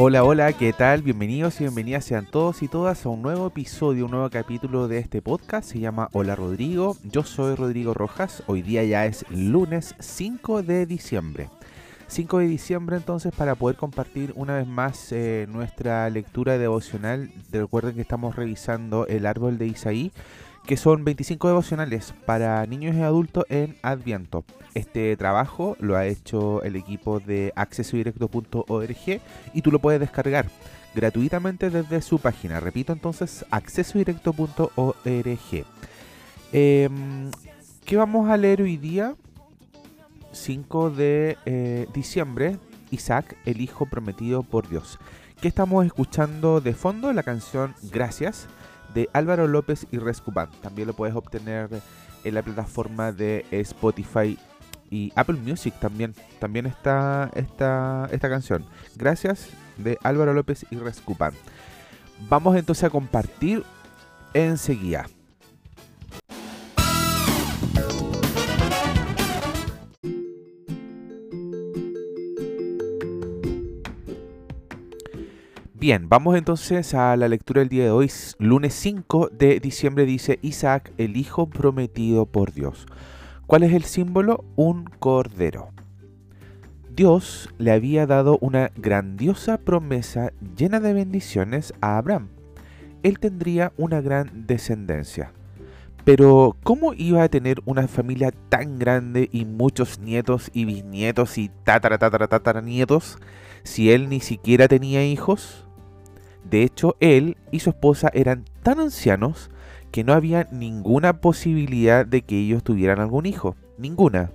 Hola, hola, ¿qué tal? Bienvenidos y bienvenidas sean todos y todas a un nuevo episodio, un nuevo capítulo de este podcast. Se llama Hola Rodrigo. Yo soy Rodrigo Rojas. Hoy día ya es lunes 5 de diciembre. 5 de diciembre entonces para poder compartir una vez más eh, nuestra lectura devocional. Recuerden que estamos revisando el árbol de Isaí que son 25 devocionales para niños y adultos en Adviento. Este trabajo lo ha hecho el equipo de accesodirecto.org y tú lo puedes descargar gratuitamente desde su página. Repito entonces, accesodirecto.org. Em, ¿Qué vamos a leer hoy día? 5 de eh, diciembre, Isaac, el hijo prometido por Dios. ¿Qué estamos escuchando de fondo? La canción Gracias de Álvaro López y Rescupan. También lo puedes obtener en la plataforma de Spotify y Apple Music también. También está esta, esta canción. Gracias de Álvaro López y Rescupan. Vamos entonces a compartir enseguida. Bien, vamos entonces a la lectura del día de hoy. Lunes 5 de diciembre dice Isaac, el hijo prometido por Dios. ¿Cuál es el símbolo? Un cordero. Dios le había dado una grandiosa promesa llena de bendiciones a Abraham. Él tendría una gran descendencia. Pero, ¿cómo iba a tener una familia tan grande y muchos nietos y bisnietos y tatara si él ni siquiera tenía hijos? De hecho, él y su esposa eran tan ancianos que no había ninguna posibilidad de que ellos tuvieran algún hijo. Ninguna.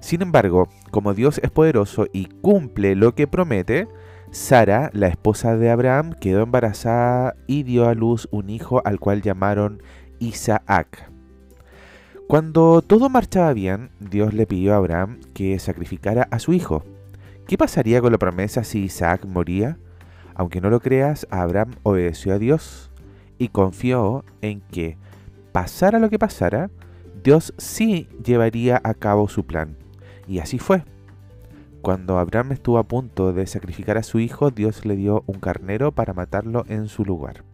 Sin embargo, como Dios es poderoso y cumple lo que promete, Sara, la esposa de Abraham, quedó embarazada y dio a luz un hijo al cual llamaron Isaac. Cuando todo marchaba bien, Dios le pidió a Abraham que sacrificara a su hijo. ¿Qué pasaría con la promesa si Isaac moría? Aunque no lo creas, Abraham obedeció a Dios y confió en que, pasara lo que pasara, Dios sí llevaría a cabo su plan. Y así fue. Cuando Abraham estuvo a punto de sacrificar a su hijo, Dios le dio un carnero para matarlo en su lugar.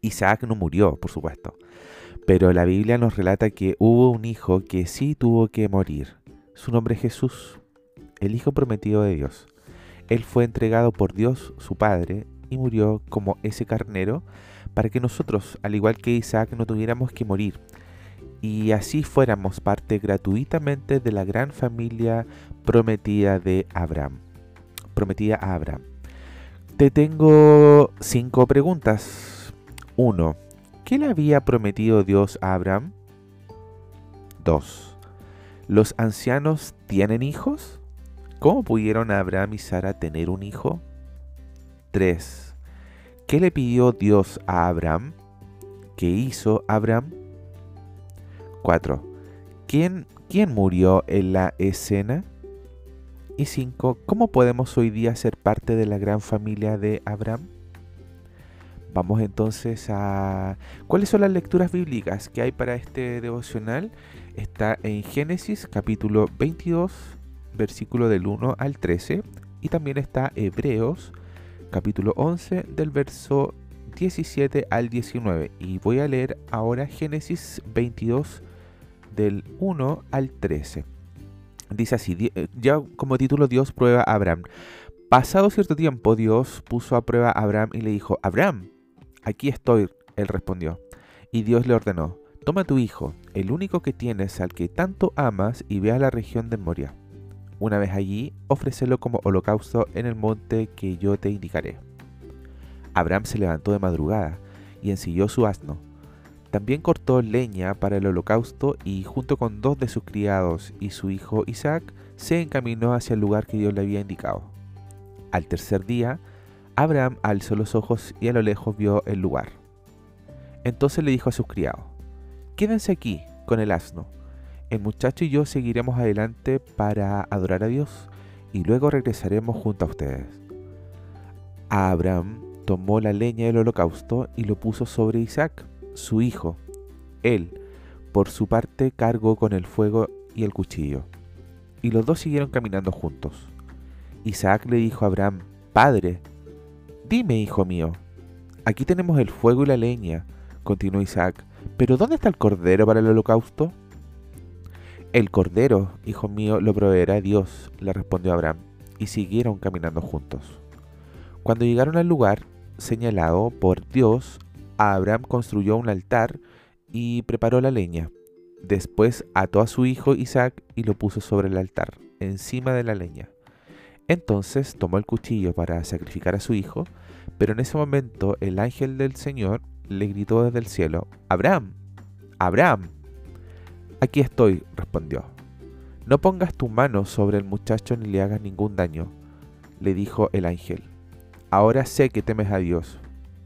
Isaac no murió, por supuesto, pero la Biblia nos relata que hubo un hijo que sí tuvo que morir. Su nombre es Jesús, el hijo prometido de Dios. Él fue entregado por Dios su Padre y murió como ese carnero para que nosotros, al igual que Isaac, no tuviéramos que morir y así fuéramos parte gratuitamente de la gran familia prometida de Abraham. Prometida a Abraham. Te tengo cinco preguntas. 1. ¿Qué le había prometido Dios a Abraham? 2. ¿Los ancianos tienen hijos? ¿Cómo pudieron Abraham y Sara tener un hijo? 3. ¿Qué le pidió Dios a Abraham? ¿Qué hizo Abraham? 4. ¿Quién, ¿Quién murió en la escena? Y 5. ¿Cómo podemos hoy día ser parte de la gran familia de Abraham? Vamos entonces a... ¿Cuáles son las lecturas bíblicas que hay para este devocional? Está en Génesis capítulo 22, versículo del 1 al 13, y también está Hebreos, capítulo 11, del verso 17 al 19. Y voy a leer ahora Génesis 22, del 1 al 13. Dice así, eh, ya como título Dios prueba a Abraham. Pasado cierto tiempo, Dios puso a prueba a Abraham y le dijo, Abraham, aquí estoy, él respondió. Y Dios le ordenó, toma tu hijo, el único que tienes al que tanto amas, y ve a la región de Moria una vez allí, ofrécelo como holocausto en el monte que yo te indicaré. Abraham se levantó de madrugada y ensilló su asno. También cortó leña para el holocausto y junto con dos de sus criados y su hijo Isaac se encaminó hacia el lugar que Dios le había indicado. Al tercer día, Abraham alzó los ojos y a lo lejos vio el lugar. Entonces le dijo a sus criados, Quédense aquí con el asno el muchacho y yo seguiremos adelante para adorar a Dios y luego regresaremos junto a ustedes. Abraham tomó la leña del holocausto y lo puso sobre Isaac, su hijo. Él, por su parte, cargó con el fuego y el cuchillo. Y los dos siguieron caminando juntos. Isaac le dijo a Abraham, Padre, dime, hijo mío, aquí tenemos el fuego y la leña, continuó Isaac, pero ¿dónde está el cordero para el holocausto? El cordero, hijo mío, lo proveerá Dios, le respondió Abraham, y siguieron caminando juntos. Cuando llegaron al lugar señalado por Dios, Abraham construyó un altar y preparó la leña. Después ató a su hijo Isaac y lo puso sobre el altar, encima de la leña. Entonces tomó el cuchillo para sacrificar a su hijo, pero en ese momento el ángel del Señor le gritó desde el cielo, Abraham, Abraham. Aquí estoy, respondió. No pongas tu mano sobre el muchacho ni le hagas ningún daño, le dijo el ángel. Ahora sé que temes a Dios,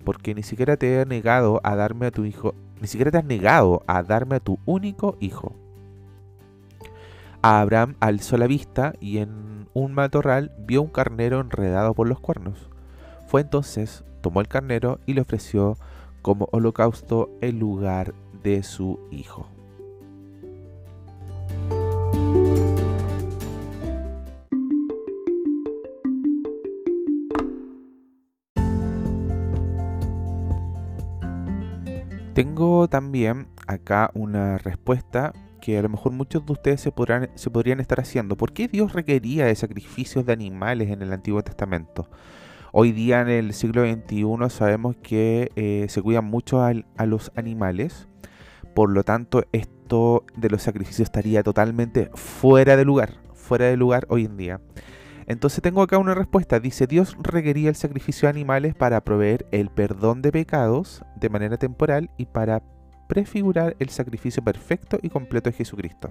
porque ni siquiera te he negado a darme a tu hijo, ni siquiera te has negado a darme a tu único hijo. Abraham alzó la vista y en un matorral vio un carnero enredado por los cuernos. Fue entonces, tomó el carnero y le ofreció como holocausto en lugar de su hijo. Tengo también acá una respuesta que a lo mejor muchos de ustedes se, podrán, se podrían estar haciendo. ¿Por qué Dios requería de sacrificios de animales en el Antiguo Testamento? Hoy día en el siglo XXI sabemos que eh, se cuidan mucho a, a los animales, por lo tanto esto de los sacrificios estaría totalmente fuera de lugar, fuera de lugar hoy en día. Entonces tengo acá una respuesta. Dice, Dios requería el sacrificio de animales para proveer el perdón de pecados de manera temporal y para prefigurar el sacrificio perfecto y completo de Jesucristo.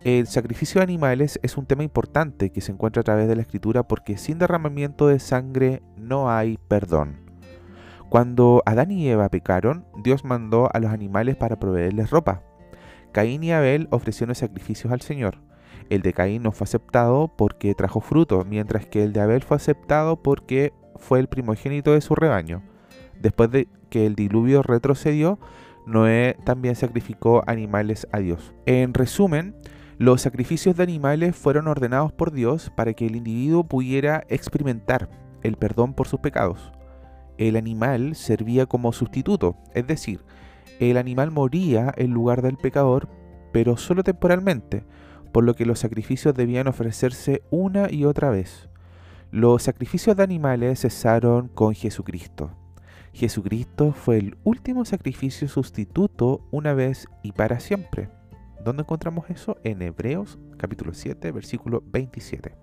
El sacrificio de animales es un tema importante que se encuentra a través de la escritura porque sin derramamiento de sangre no hay perdón. Cuando Adán y Eva pecaron, Dios mandó a los animales para proveerles ropa. Caín y Abel ofrecieron sacrificios al Señor. El de Caín no fue aceptado porque trajo fruto, mientras que el de Abel fue aceptado porque fue el primogénito de su rebaño. Después de que el diluvio retrocedió, Noé también sacrificó animales a Dios. En resumen, los sacrificios de animales fueron ordenados por Dios para que el individuo pudiera experimentar el perdón por sus pecados. El animal servía como sustituto, es decir, el animal moría en lugar del pecador, pero solo temporalmente, por lo que los sacrificios debían ofrecerse una y otra vez. Los sacrificios de animales cesaron con Jesucristo. Jesucristo fue el último sacrificio sustituto una vez y para siempre. ¿Dónde encontramos eso? En Hebreos capítulo 7, versículo 27.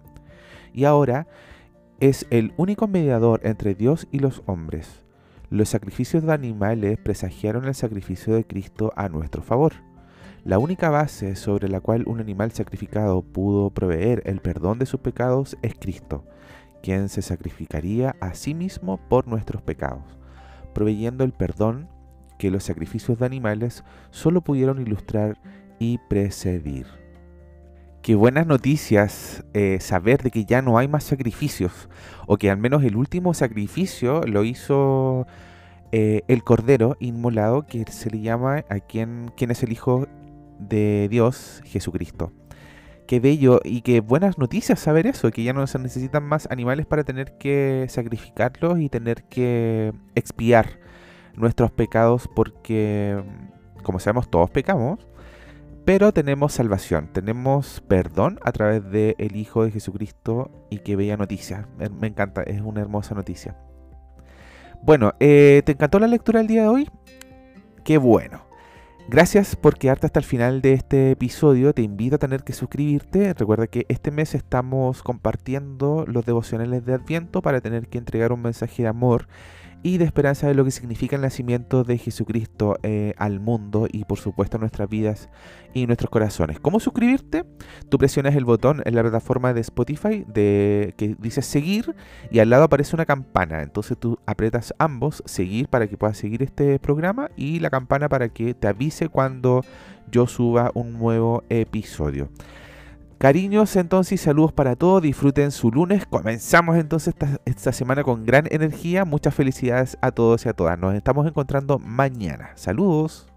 Y ahora es el único mediador entre Dios y los hombres. Los sacrificios de animales presagiaron el sacrificio de Cristo a nuestro favor. La única base sobre la cual un animal sacrificado pudo proveer el perdón de sus pecados es Cristo, quien se sacrificaría a sí mismo por nuestros pecados, proveyendo el perdón que los sacrificios de animales solo pudieron ilustrar y precedir. Qué buenas noticias eh, saber de que ya no hay más sacrificios, o que al menos el último sacrificio lo hizo eh, el Cordero inmolado, que se le llama a quien, quien es el Hijo de Dios, Jesucristo. Qué bello y qué buenas noticias saber eso, que ya no se necesitan más animales para tener que sacrificarlos y tener que expiar nuestros pecados porque, como sabemos, todos pecamos, pero tenemos salvación, tenemos perdón a través del el Hijo de Jesucristo y qué bella noticia, me encanta, es una hermosa noticia. Bueno, eh, ¿te encantó la lectura del día de hoy? Qué bueno. Gracias por quedarte hasta el final de este episodio. Te invito a tener que suscribirte. Recuerda que este mes estamos compartiendo los devocionales de Adviento para tener que entregar un mensaje de amor y de esperanza de lo que significa el nacimiento de Jesucristo eh, al mundo y por supuesto a nuestras vidas y nuestros corazones. ¿Cómo suscribirte? Tú presionas el botón en la plataforma de Spotify de, que dice seguir y al lado aparece una campana. Entonces tú apretas ambos, seguir para que puedas seguir este programa y la campana para que te avise cuando yo suba un nuevo episodio. Cariños entonces y saludos para todos, disfruten su lunes, comenzamos entonces esta, esta, semana con gran energía, muchas felicidades a todos y a todas, nos estamos encontrando mañana, saludos.